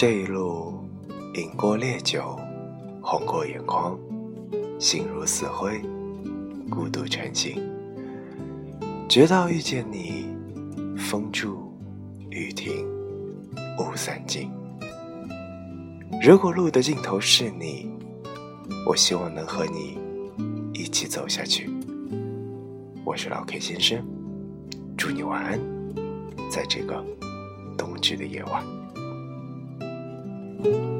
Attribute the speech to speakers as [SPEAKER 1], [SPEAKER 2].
[SPEAKER 1] 这一路，饮过烈酒，红过眼眶，心如死灰，孤独成行。直到遇见你，风住雨停，雾散尽。如果路的尽头是你，我希望能和你一起走下去。我是老 K 先生，祝你晚安，在这个冬至的夜晚。Thank you